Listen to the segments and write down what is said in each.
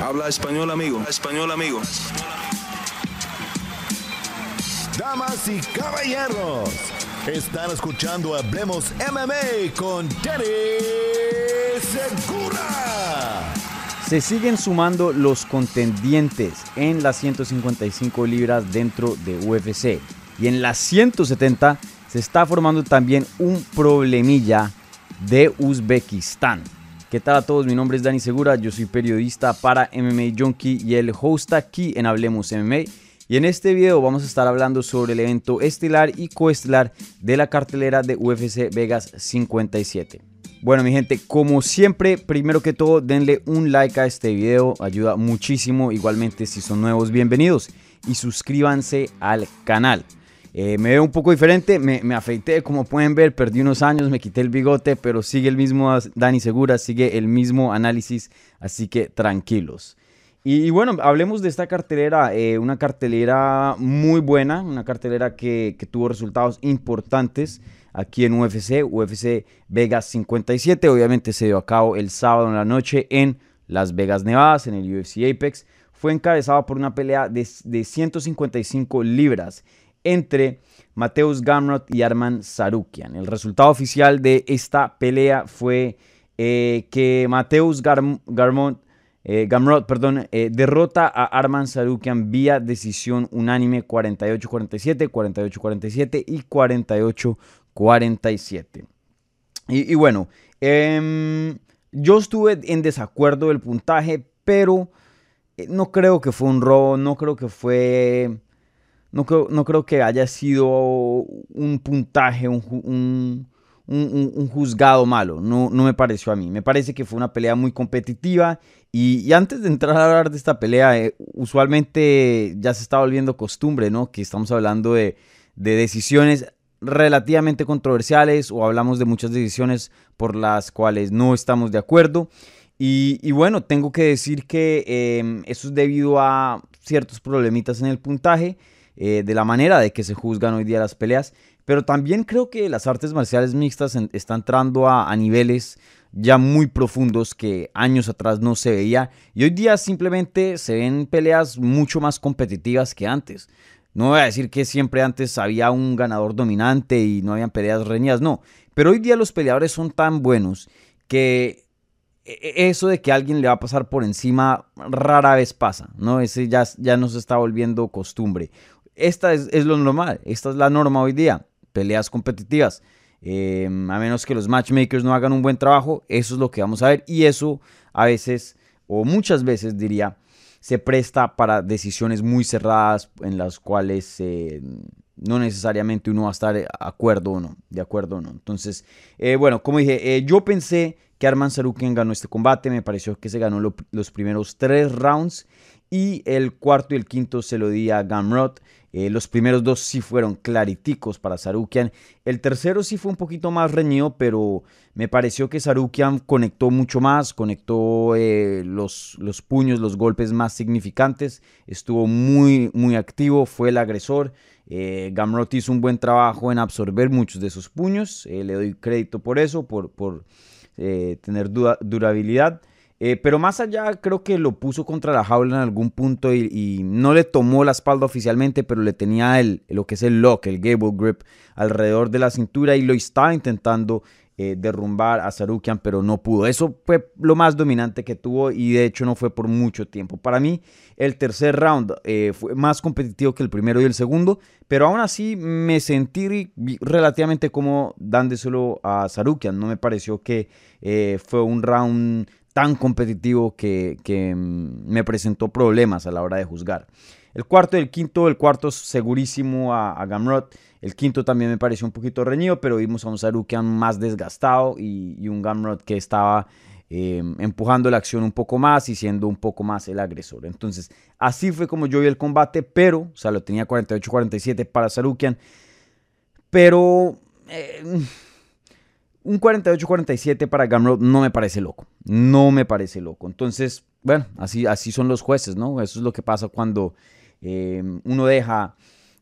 Habla español, amigo. Español, amigo. Damas y caballeros, están escuchando Hablemos MMA con Danny Segura. Se siguen sumando los contendientes en las 155 libras dentro de UFC. Y en las 170 se está formando también un problemilla de Uzbekistán. ¿Qué tal a todos? Mi nombre es Dani Segura, yo soy periodista para MMA Junkie y el host aquí en Hablemos MMA. Y en este video vamos a estar hablando sobre el evento estelar y coestelar de la cartelera de UFC Vegas 57. Bueno mi gente, como siempre, primero que todo denle un like a este video, ayuda muchísimo, igualmente si son nuevos bienvenidos y suscríbanse al canal. Eh, me veo un poco diferente, me, afeité, como pueden ver, perdí unos años, me quité el bigote, pero sigue el mismo Dani Segura, sigue el mismo análisis, así que tranquilos. Y, bueno, hablemos de esta cartelera, eh, una cartelera muy buena, una cartelera que, que, tuvo resultados importantes aquí en UFC, UFC Vegas 57, obviamente se dio a cabo el sábado en la noche en Las Vegas, Nevada, en el UFC Apex, fue encabezado por una pelea de, de 155 libras entre Mateus Gamrot y Arman Sarukian. El resultado oficial de esta pelea fue eh, que Mateus eh, Gamrot perdón, eh, derrota a Arman Sarukian vía decisión unánime 48-47, 48-47 y 48-47. Y, bueno, em, yo estuve en desacuerdo del puntaje, pero no creo que fue un robo, no creo que fue no creo, que haya sido un puntaje, un, juzgado malo. No, no, me pareció a mí. Me parece que fue una pelea muy competitiva. Y, antes de entrar a hablar de esta pelea, eh, usualmente ya se está volviendo costumbre, ¿no? Que estamos hablando de, decisiones relativamente controversiales o hablamos de muchas decisiones por las cuales no estamos de acuerdo. Y, bueno, tengo que decir que em, eso es debido a ciertos problemitas en el puntaje. Eh, de la manera de que se juzgan hoy día las peleas, pero también creo que las artes marciales mixtas están entrando a, niveles ya muy profundos que años atrás no se veía y hoy día simplemente se ven peleas mucho más competitivas que antes. No voy a decir que siempre antes había un ganador dominante y no habían peleas reñidas, no, pero hoy día los peleadores son tan buenos que e, e, eso de que alguien le va a pasar por encima rara vez pasa, ¿no? Ese ya, ya nos está volviendo costumbre. Esta es, lo normal, esta es la norma hoy día, peleas competitivas. Em, a menos que los matchmakers no hagan un buen trabajo, eso es lo que vamos a ver y eso a veces, o muchas veces diría, se presta para decisiones muy cerradas en las cuales eh, no necesariamente uno va a estar de acuerdo o no, de acuerdo o no. Entonces, eh, bueno, como dije, eh, yo pensé que Arman Sarukian ganó este combate, me pareció que se ganó los primeros tres rounds y el cuarto y el quinto se lo di a Gamrot. Eh, los primeros dos sí fueron clariticos para Sarukian. El tercero sí fue un poquito más reñido, pero me pareció que Sarukian conectó mucho más, conectó eh, los, los puños, los golpes más significantes. Estuvo muy, muy activo, fue el agresor. Eh, Gamrot hizo un buen trabajo en absorber muchos de esos puños. le doy crédito por eso, por, por tener durabilidad. Eh, pero más allá, creo que lo puso contra la jaula en algún punto y, no le tomó la espalda oficialmente, pero le tenía el, lo que es el lock, el gable grip alrededor de la cintura y lo estaba intentando eh, derrumbar a Sarukian, pero no pudo. Eso fue lo más dominante que tuvo y de hecho no fue por mucho tiempo. Para mí, el tercer round eh, fue más competitivo que el primero y el segundo, pero aún así me sentí relativamente como dándoselo a Sarukian. No me pareció que fue un round tan competitivo que, mm, me presentó problemas a la hora de juzgar. El cuarto y el quinto, el cuarto segurísimo a, Gamrot. El quinto también me pareció un poquito reñido, pero vimos a un Sarukian más desgastado y, un Gamrot que estaba em, empujando la acción un poco más y siendo un poco más el agresor. Entonces, así fue como yo vi el combate, pero, o sea, lo tenía 48-47 para Sarukian, pero... Eh, un 48-47 para Gamrot no me parece loco. No me parece loco. Entonces, bueno, así, así son los jueces, ¿no? Eso es lo que pasa cuando eh, uno deja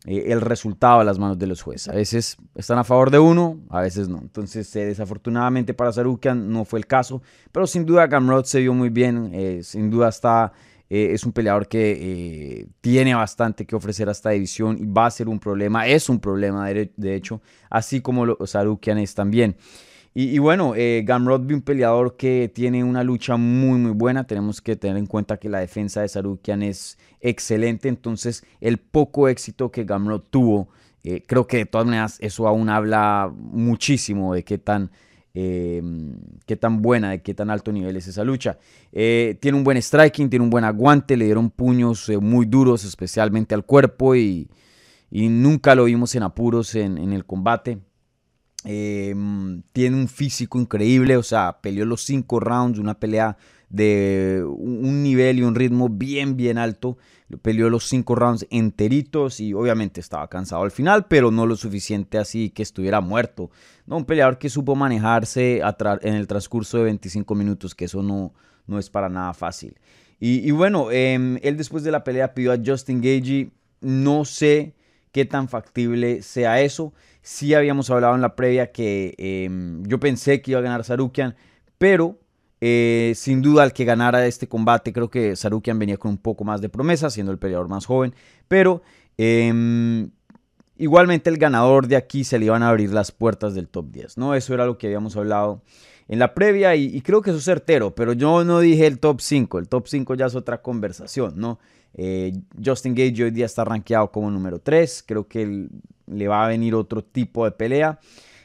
eh, el resultado a las manos de los jueces. A veces están a favor de uno, a veces no. Entonces, eh, desafortunadamente para Sarukian no fue el caso, pero sin duda Gamrot se vio muy bien, eh, sin duda está, es un peleador que tiene bastante que ofrecer a esta división y va a ser un problema, es un problema de, hecho, así como los Sarukian es también. Y, bueno, eh, Gamrot un peleador que tiene una lucha muy, muy buena. Tenemos que tener en cuenta que la defensa de Sarukian es excelente. Entonces, el poco éxito que Gamrot tuvo, eh, creo que de todas maneras eso aún habla muchísimo de qué tan, em, qué tan buena, de qué tan alto nivel es esa lucha. Eh, tiene un buen striking, tiene un buen aguante, le dieron puños eh, muy duros, especialmente al cuerpo, y, nunca lo vimos en apuros en el combate. Em, tiene un físico increíble, o sea, peleó los cinco rounds, una pelea de un nivel y un ritmo bien, bien alto. Peleó los cinco rounds enteritos y obviamente estaba cansado al final, pero no lo suficiente así que estuviera muerto. Un peleador que supo manejarse en el transcurso de 25 minutos, que eso no, no es para nada fácil. Y, bueno, em, él después de la pelea pidió a Justin Gagey, no sé qué tan factible sea eso. Sí habíamos hablado en la previa que em, yo pensé que iba a ganar Sarukian, pero eh, sin duda el que ganara este combate, creo que Sarukian venía con un poco más de promesa, siendo el peleador más joven, pero em, igualmente el ganador de aquí se le iban a abrir las puertas del top 10, ¿no? Eso era lo que habíamos hablado en la previa y, y creo que eso es certero, pero yo no dije el top 5, el top 5 ya es otra conversación, ¿no? Eh, Justin Gage hoy día está rankeado como número 3. Creo que le va a venir otro tipo de pelea.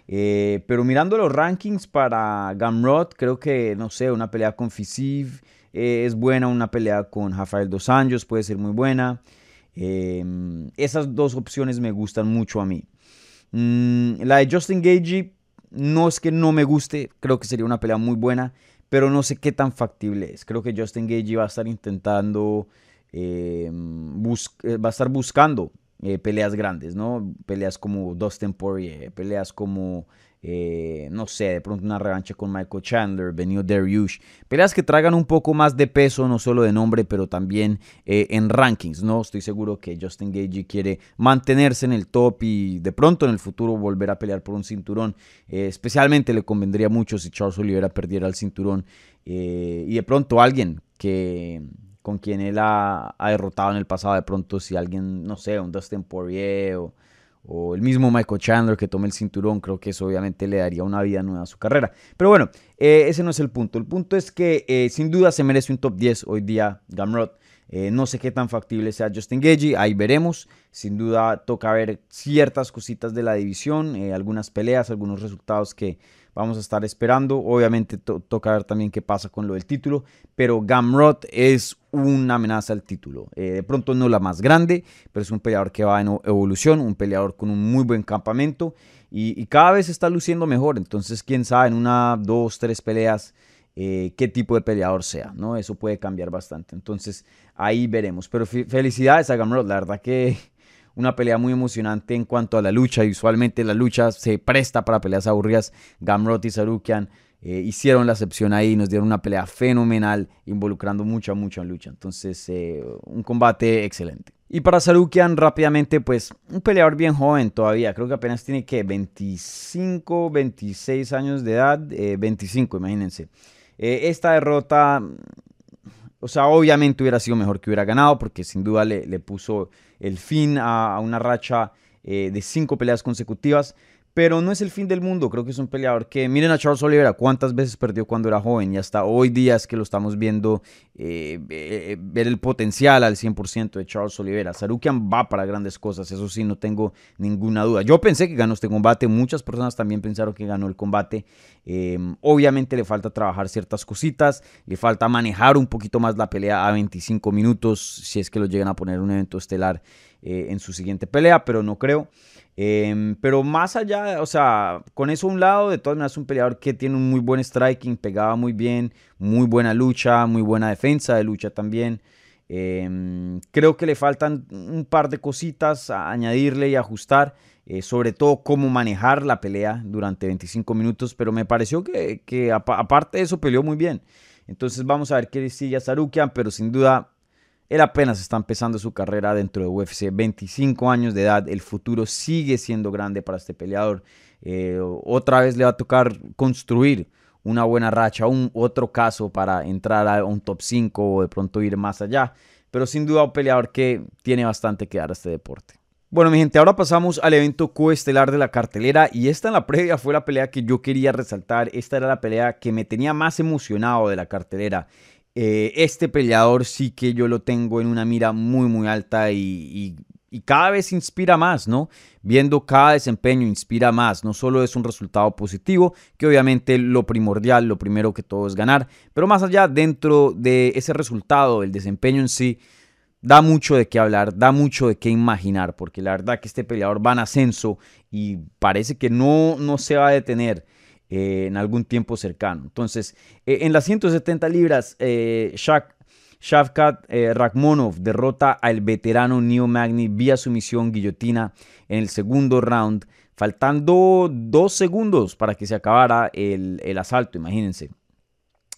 Eh, pero mirando los rankings para Gamrot, creo que, no sé, una pelea con Fisiv eh, es buena, una pelea con Rafael Dos Anjos puede ser muy buena. esas dos opciones me gustan mucho a mí. Mm, la de Justin Gage no es que no me guste, creo que sería una pelea muy buena, pero no sé qué tan factible es. Creo que Justin Gage va a estar intentando eh, va a estar buscando eh, peleas grandes, ¿no? Peleas como Dustin Poirier, peleas como, eh, no sé, de pronto una revancha con Michael Chandler, Benio Dariush, peleas que traigan un poco más de peso, no solo de nombre, pero también en rankings, ¿no? Estoy seguro que Justin Gage quiere mantenerse en el top y de pronto en el futuro volver a pelear por un cinturón. especialmente le convendría mucho si Charles Oliveira perdiera el cinturón y de pronto alguien que con quien él ha, derrotado en el pasado. De pronto, si alguien, no sé, un Dustin Poirier o, el mismo Michael Chandler que tome el cinturón, creo que eso obviamente le daría una vida nueva a su carrera. Pero bueno, eh, ese no es el punto. El punto es que eh, sin duda se merece un top 10 hoy día Gamrot. Eh, no sé qué tan factible sea Justin Gagey, ahí veremos. Sin duda toca ver ciertas cositas de la división, algunas peleas, algunos resultados que vamos a estar esperando. Obviamente toca ver también qué pasa con lo del título, pero Gamrot es una amenaza al título. Eh, de pronto no la más grande, pero es un peleador que va en evolución, un peleador con un muy buen campamento y, cada vez está luciendo mejor. Entonces, quién sabe, en una, dos, tres peleas, eh, qué tipo de peleador sea, ¿no? Eso puede cambiar bastante. Entonces, ahí veremos. Pero felicidades a Gamrot, la verdad que una pelea muy emocionante en cuanto a la lucha. usualmente la lucha se presta para peleas aburridas. Gamrot y Sarukian eh, hicieron la excepción ahí, nos dieron una pelea fenomenal, involucrando mucha, mucha lucha. Entonces, eh, un combate excelente. Y para Sarukian, rápidamente, pues un peleador bien joven todavía. Creo que apenas tiene que 25, 26 años de edad. 25, eh, imagínense. esta derrota, o sea, obviamente hubiera sido mejor que hubiera ganado, porque sin duda le, puso el fin a, una racha de cinco peleas consecutivas. Pero no es el fin del mundo, creo que es un peleador que, miren a Charles Oliveira, cuántas veces perdió cuando era joven y hasta hoy día es que lo estamos viendo eh, eh, ver el potencial al 100% de Charles Oliveira. Sarukian va para grandes cosas, eso sí, no tengo ninguna duda. Yo pensé que ganó este combate, muchas personas también pensaron que ganó el combate. Em, obviamente le falta trabajar ciertas cositas, le falta manejar un poquito más la pelea a 25 minutos, si es que lo llegan a poner un evento estelar eh, en su siguiente pelea, pero no creo. Em, pero más allá, o sea, con eso a un lado, de todas maneras, un peleador que tiene un muy buen striking, pegaba muy bien, muy buena lucha, muy buena defensa de lucha también. Em, creo que le faltan un par de cositas a añadirle y ajustar, eh, sobre todo cómo manejar la pelea durante 25 minutos, pero me pareció que, aparte de eso peleó muy bien. Entonces vamos a ver qué sigue a Sarukian, pero sin duda Él apenas está empezando su carrera dentro de UFC, 25 años de edad, el futuro sigue siendo grande para este peleador. Eh, otra vez le va a tocar construir una buena racha, un otro caso para entrar a un top 5 o de pronto ir más allá. Pero sin duda un peleador que tiene bastante que dar a este deporte. Bueno, mi gente, ahora pasamos al evento coestelar de la cartelera y esta en la previa fue la pelea que yo quería resaltar. Esta era la pelea que me tenía más emocionado de la cartelera. Eh, este peleador sí que yo lo tengo en una mira muy, muy alta y, y, cada vez inspira más, ¿no? Viendo cada desempeño inspira más. No solo es un resultado positivo, que obviamente lo primordial, lo primero que todo es ganar, pero más allá, dentro de ese resultado, el desempeño en sí da mucho de qué hablar, da mucho de qué imaginar, porque la verdad que este peleador va en ascenso y parece que no, no se va a detener eh, en algún tiempo cercano. Entonces, eh, en las 170 libras, eh, Shak, Shavkat Rakhmonov derrota al veterano Neo Magni vía sumisión guillotina en el segundo round, faltando dos segundos para que se acabara el, asalto, imagínense.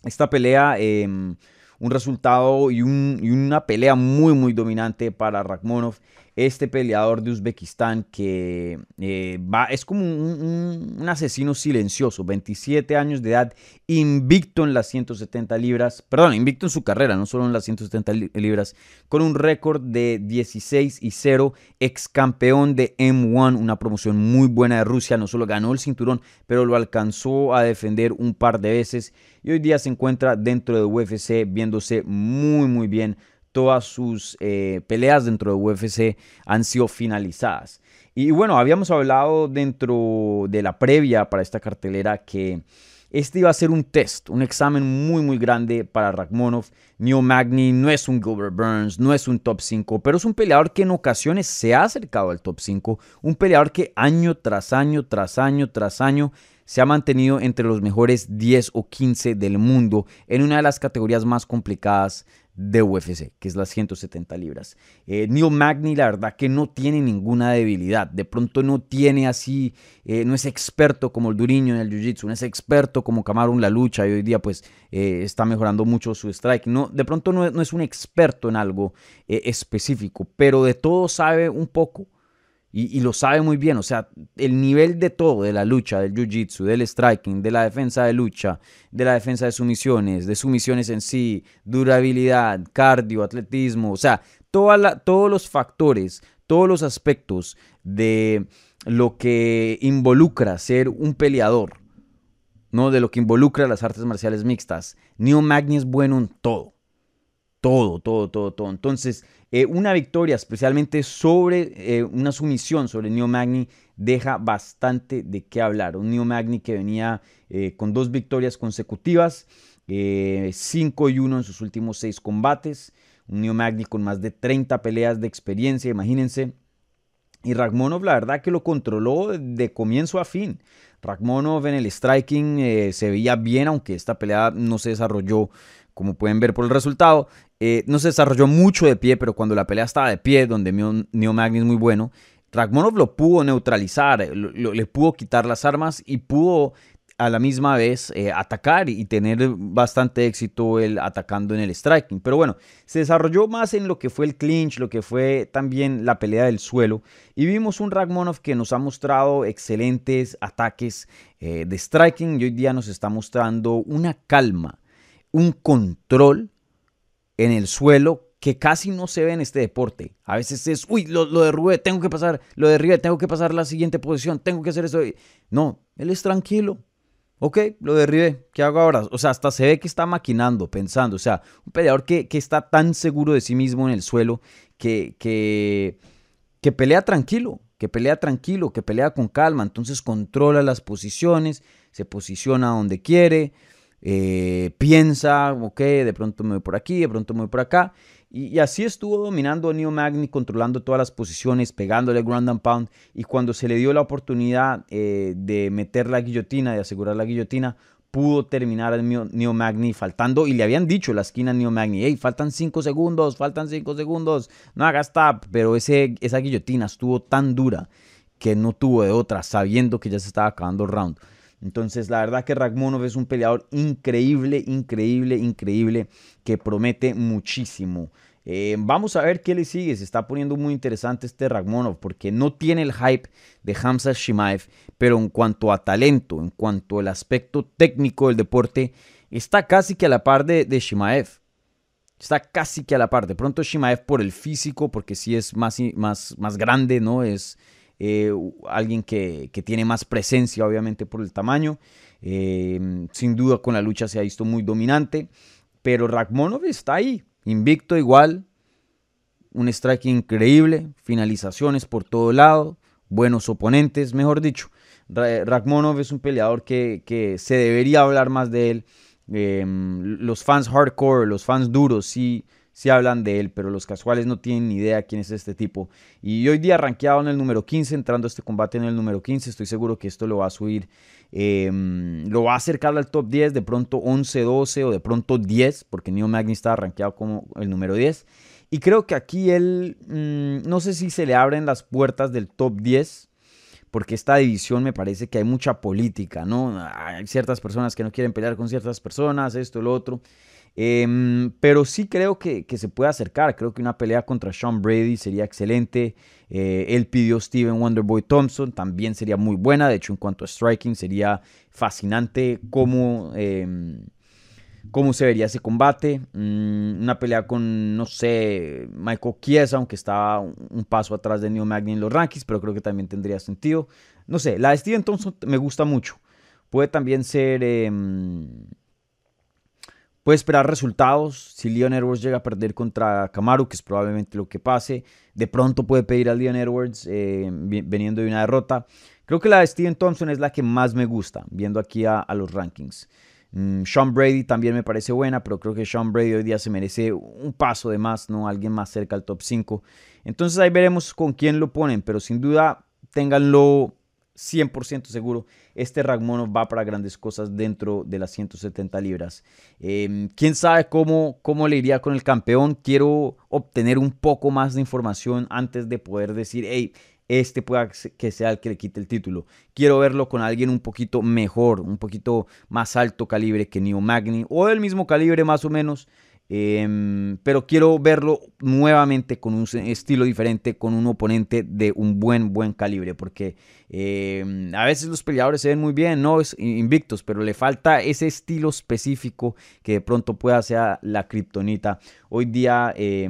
Esta pelea em, un resultado y, una pelea muy, muy dominante para Rakhmonov, este peleador de Uzbekistán que eh, va, es como un, asesino silencioso, 27 años de edad, invicto en las 170 libras, perdón, invicto en su carrera, no solo en las 170 libras, con un récord de 16 y 0, ex campeón de M1, una promoción muy buena de Rusia, no solo ganó el cinturón, pero lo alcanzó a defender un par de veces y hoy día se encuentra dentro de UFC viéndose muy muy bien. Todas sus eh, peleas dentro de UFC han sido finalizadas. Y bueno, habíamos hablado dentro de la previa para esta cartelera que este iba a ser un test, un examen muy muy grande para Rakhmonov. Neo Magni no es un Gilbert Burns, no es un top 5, pero es un peleador que en ocasiones se ha acercado al top 5. Un peleador que año tras año, tras año, tras año se ha mantenido entre los mejores 10 o 15 del mundo en una de las categorías más complicadas de UFC, que es las 170 libras. Eh, Neil Magny, la verdad que no tiene ninguna debilidad. De pronto no tiene así, eh, no es experto como el Duriño en el Jiu-Jitsu, no es experto como Camaro en la lucha y hoy día pues eh, está mejorando mucho su strike. No, de pronto no, no es un experto en algo específico, pero de todo sabe un poco y, lo sabe muy bien. O sea, el nivel de todo, de la lucha, del jiu-jitsu, del striking, de la defensa de lucha, de la defensa de sumisiones, de sumisiones en sí, durabilidad, cardio, atletismo, o sea, todos los factores, todos los aspectos de lo que involucra ser un peleador, ¿no? De lo que involucra las artes marciales mixtas. Neo Magni es bueno en todo. Todo, todo, todo, todo. Entonces, eh, una victoria, especialmente sobre eh, una sumisión sobre Neo Magni, deja bastante de qué hablar. Un Neo Magni que venía eh, con dos victorias consecutivas, 5 y 1 en sus últimos 6 combates. Un Neo Magni con más de 30 peleas de experiencia, imagínense. Y Ragmonov, la verdad que lo controló de comienzo a fin. Ragmonov en el striking se veía bien, aunque esta pelea no se desarrolló como pueden ver por el resultado. Eh, no se desarrolló mucho de pie, pero cuando la pelea estaba de pie, donde Neo Magni es muy bueno, Ragmonov lo pudo neutralizar, le pudo quitar las armas y pudo a la misma vez eh, atacar y tener bastante éxito el atacando en el striking. Pero bueno, se desarrolló más en lo que fue el clinch, lo que fue también la pelea del suelo. Y vimos un Ragmonov que nos ha mostrado excelentes ataques eh, de striking y hoy día nos está mostrando una calma un control en el suelo que casi no se ve en este deporte. A veces es, uy, lo, lo derrubé, tengo que pasar, lo derribé, tengo que pasar la siguiente posición, tengo que hacer eso. No, él es tranquilo. Ok, lo derribé, ¿qué hago ahora? O sea, hasta se ve que está maquinando, pensando. O sea, un peleador que, está tan seguro de sí mismo en el suelo que, que, que pelea tranquilo, que pelea tranquilo, que pelea con calma. Entonces controla las posiciones, se posiciona donde quiere. Eh, piensa, ok, de pronto me voy por aquí, de pronto me voy por acá. Y, así estuvo dominando a Neo Magni, controlando todas las posiciones, pegándole ground and pound. Y cuando se le dio la oportunidad eh, de meter la guillotina, de asegurar la guillotina, pudo terminar el Neo Magni faltando. Y le habían dicho la esquina Neo Magni, hey, faltan 5 segundos, faltan 5 segundos, no hagas tap. Pero ese, esa guillotina estuvo tan dura que no tuvo de otra, sabiendo que ya se estaba acabando el round. Entonces, la verdad que Ragmonov es un peleador increíble, increíble, increíble, que promete muchísimo. Eh, vamos a ver qué le sigue. Se está poniendo muy interesante este Ragmonov porque no tiene el hype de Hamza Shimaev, pero en cuanto a talento, en cuanto al aspecto técnico del deporte, está casi que a la par de, Shimaev. Está casi que a la par. De pronto Shimaev por el físico, porque sí es más, más, más grande, ¿no? Es eh, alguien que, tiene más presencia, obviamente, por el tamaño. Eh, sin duda con la lucha se ha visto muy dominante. Pero Ragmonov está ahí, Invicto igual, un strike increíble, finalizaciones por todo lado, buenos oponentes, mejor dicho. Rakhmonov es un peleador que, se debería hablar más de él. Em, los fans hardcore, los fans duros, sí, sí hablan de él, pero los casuales no tienen ni idea quién es este tipo. Y hoy día rankeado en el número 15, entrando este combate en el número 15, estoy seguro que esto lo va a subir, em, lo va a acercar al top 10, de pronto 11, 12 o de pronto 10, porque Neo Magni estaba rankeado como el número 10. Y creo que aquí él, mm, no sé si se le abren las puertas del top 10, porque esta división me parece que hay mucha política, ¿no? Hay ciertas personas que no quieren pelear con ciertas personas, esto, lo otro. Em, pero sí creo que, se puede acercar. Creo que una pelea contra Sean Brady sería excelente. Eh, él pidió Steven Wonderboy Thompson, también sería muy buena. De hecho, en cuanto a striking, sería fascinante cómo, em, cómo se vería ese combate. Mm, una pelea con, no sé, Michael Chiesa, aunque estaba un paso atrás de Neo Magni en los rankings, pero creo que también tendría sentido. No sé, la de Steven Thompson me gusta mucho. Puede también ser em, Puede esperar resultados. Si Leon Edwards llega a perder contra Kamaru, que es probablemente lo que pase, de pronto puede pedir a Leon Edwards eh, veniendo de una derrota. Creo que la de Steven Thompson es la que más me gusta, viendo aquí a, los rankings. Mm, Sean Brady también me parece buena, pero creo que Sean Brady hoy día se merece un paso de más, ¿no? Alguien más cerca al top 5. Entonces ahí veremos con quién lo ponen, pero sin duda ténganlo 100% seguro, este Ragmonov va para grandes cosas dentro de las 170 libras. Em, ¿Quién sabe cómo, cómo le iría con el campeón? Quiero obtener un poco más de información antes de poder decir, hey, este pueda que sea el que le quite el título. Quiero verlo con alguien un poquito mejor, un poquito más alto calibre que Neo Magni, o del mismo calibre más o menos, Em, pero quiero verlo nuevamente con un estilo diferente, con un oponente de un buen, buen calibre, porque em, a veces los peleadores se ven muy bien, no es invictos, pero le falta ese estilo específico que de pronto pueda ser la kriptonita. Hoy día eh,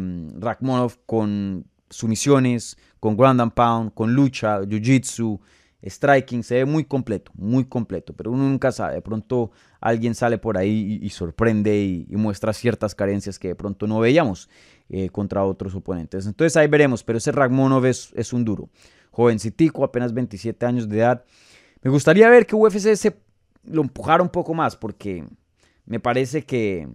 con sumisiones, con ground and pound, con lucha, jiu-jitsu, striking, se ve muy completo, muy completo, pero uno nunca sabe, de pronto alguien sale por ahí y, sorprende y, muestra ciertas carencias que de pronto no veíamos eh, contra otros oponentes. Entonces ahí veremos, pero ese Ragmonov es, un duro. Jovencitico, apenas 27 años de edad. Me gustaría ver que UFC se lo empujara un poco más porque me parece que,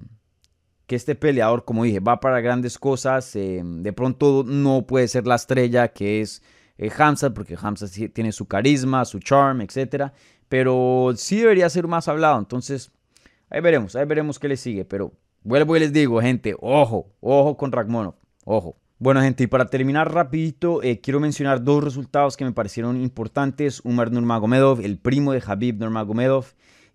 que este peleador, como dije, va para grandes cosas. Eh, de pronto no puede ser la estrella que es eh, Hamza, porque Hamza tiene su carisma, su charm, etc. Pero sí debería ser más hablado. Entonces, ahí veremos, ahí veremos qué le sigue. Pero vuelvo y les digo, gente, ojo, ojo con Ragmonov, ojo. Bueno, gente, y para terminar rapidito, eh, quiero mencionar dos resultados que me parecieron importantes. Umar Nurmagomedov, el primo de Habib Nurmagomedov,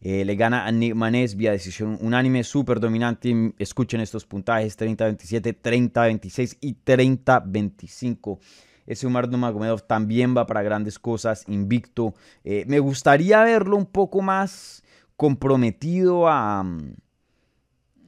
eh, le gana a Nick Manes vía decisión unánime, súper dominante. Escuchen estos puntajes, 30-27, 30-26 y 30-25. Ese Umar Nurmagomedov también va para grandes cosas, invicto. Eh, me gustaría verlo un poco más comprometido a,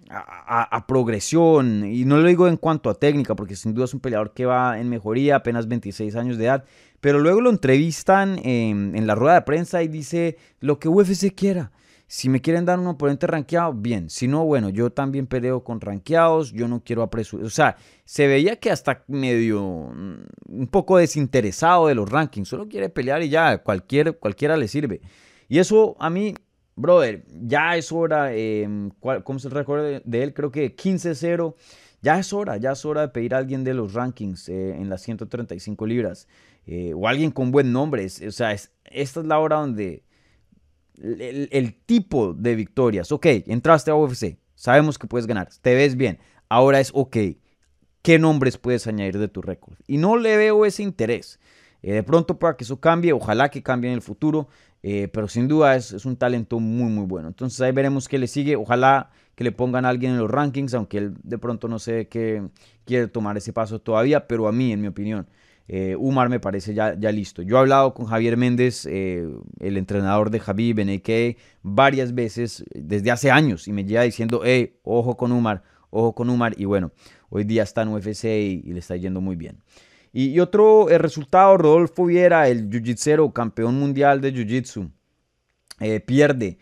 a, progresión. Y no lo digo en cuanto a técnica, porque sin duda es un peleador que va en mejoría, apenas 26 años de edad. Pero luego lo entrevistan en, en la rueda de prensa y dice lo que UFC quiera. Si me quieren dar un oponente rankeado, bien. Si no, bueno, yo también peleo con rankeados, yo no quiero apresurar. O sea, se veía que hasta medio mm, un poco desinteresado de los rankings, solo quiere pelear y ya, cualquier, cualquiera le sirve. Y eso a mí, brother, ya es hora, eh, ¿cómo se recuerda de él? Creo que 15-0. Ya es hora, ya es hora de pedir a alguien de los rankings eh, en las 135 libras. Eh, o alguien con buen nombre. o sea, esta es la hora donde el, tipo de victorias. Ok, entraste a UFC, sabemos que puedes ganar, te ves bien. Ahora es, ok, ¿qué nombres puedes añadir de tu récord? Y no le veo ese interés. Eh, de pronto para que eso cambie, ojalá que cambie en el futuro. eh, pero sin duda es, es, un talento muy, muy bueno. Entonces ahí veremos qué le sigue. Ojalá que le pongan a alguien en los rankings, aunque él de pronto no sé qué quiere tomar ese paso todavía, pero a mí, en mi opinión, eh, Umar me parece ya, ya listo. Yo he hablado con Javier Méndez, eh, el entrenador de Javi Beneke, varias veces desde hace años y me lleva diciendo, hey, ojo con Umar, ojo con Umar. Y bueno, hoy día está en UFC y, le está yendo muy bien. Y, otro eh, resultado, Rodolfo Viera, el jiu-jitsu campeón mundial de jiu-jitsu, pierde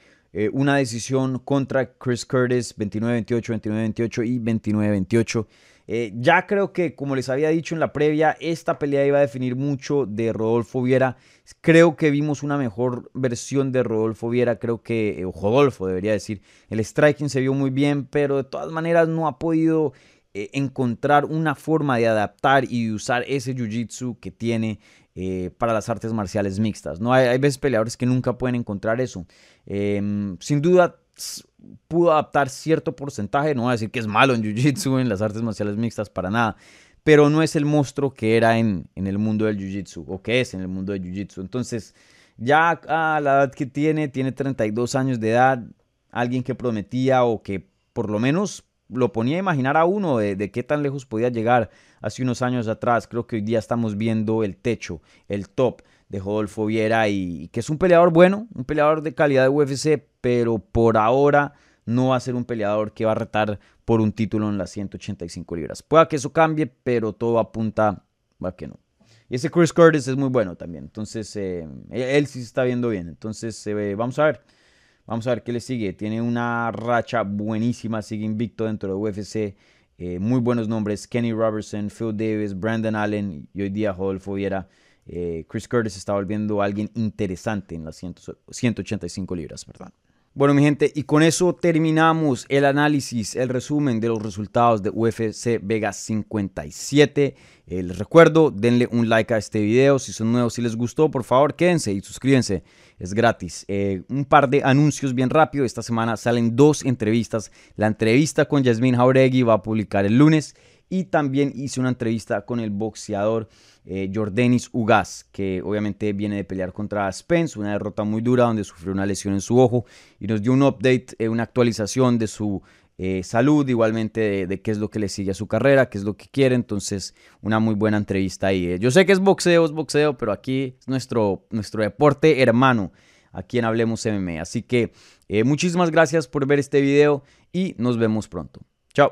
una decisión contra Chris Curtis 29-28, 29-28 y 29-28. Eh, ya creo que, como les había dicho en la previa, esta pelea iba a definir mucho de Rodolfo Viera. Creo que vimos una mejor versión de Rodolfo Viera, creo que, eh, o Rodolfo debería decir. El striking se vio muy bien, pero de todas maneras no ha podido eh, encontrar una forma de adaptar y de usar ese jiu-jitsu que tiene para las artes marciales mixtas. ¿no? Hay, veces peleadores que nunca pueden encontrar eso. Em, sin duda pudo adaptar cierto porcentaje, no voy a decir que es malo en Jiu-Jitsu, en las artes marciales mixtas, para nada, pero no es el monstruo que era en, en el mundo del Jiu-Jitsu, o que es en el mundo del Jiu-Jitsu. Entonces, ya a la edad que tiene, tiene 32 años de edad, alguien que prometía o que por lo menos lo ponía a imaginar a uno de, de, qué tan lejos podía llegar hace unos años atrás. Creo que hoy día estamos viendo el techo, el top de Rodolfo Viera y, que es un peleador bueno, un peleador de calidad de UFC, pero por ahora no va a ser un peleador que va a retar por un título en las 185 libras. Pueda que eso cambie, pero todo apunta a que no. Y ese Chris Curtis es muy bueno también. Entonces, eh, él sí se está viendo bien. Entonces, eh, vamos a ver. Vamos a ver qué le sigue. Tiene una racha buenísima. Sigue invicto dentro de UFC. Eh, muy buenos nombres. Kenny Robertson, Phil Davis, Brandon Allen y hoy día Rodolfo Viera. Eh, Chris Curtis está volviendo alguien interesante en las 185 libras. Perdón. Bueno, mi gente, y con eso terminamos el análisis, el resumen de los resultados de UFC Vegas 57. Eh, les recuerdo, denle un like a este video. Si son nuevos, si les gustó, por favor, quédense y suscríbanse. Es gratis. Eh, un par de anuncios bien rápido. Esta semana salen dos entrevistas. La entrevista con Yasmin Jauregui va a publicar el lunes. Y también hice una entrevista con el boxeador eh, Jordanis Ugas, que obviamente viene de pelear contra Spence, una derrota muy dura donde sufrió una lesión en su ojo y nos dio un update, eh, una actualización de su eh, salud, igualmente de, qué es lo que le sigue a su carrera, qué es lo que quiere, entonces una muy buena entrevista ahí. Eh. Yo sé que es boxeo, es boxeo, pero aquí es nuestro, nuestro deporte hermano, aquí en Hablemos MMA. Así que muchísimas gracias por ver este video y nos vemos pronto. Chao.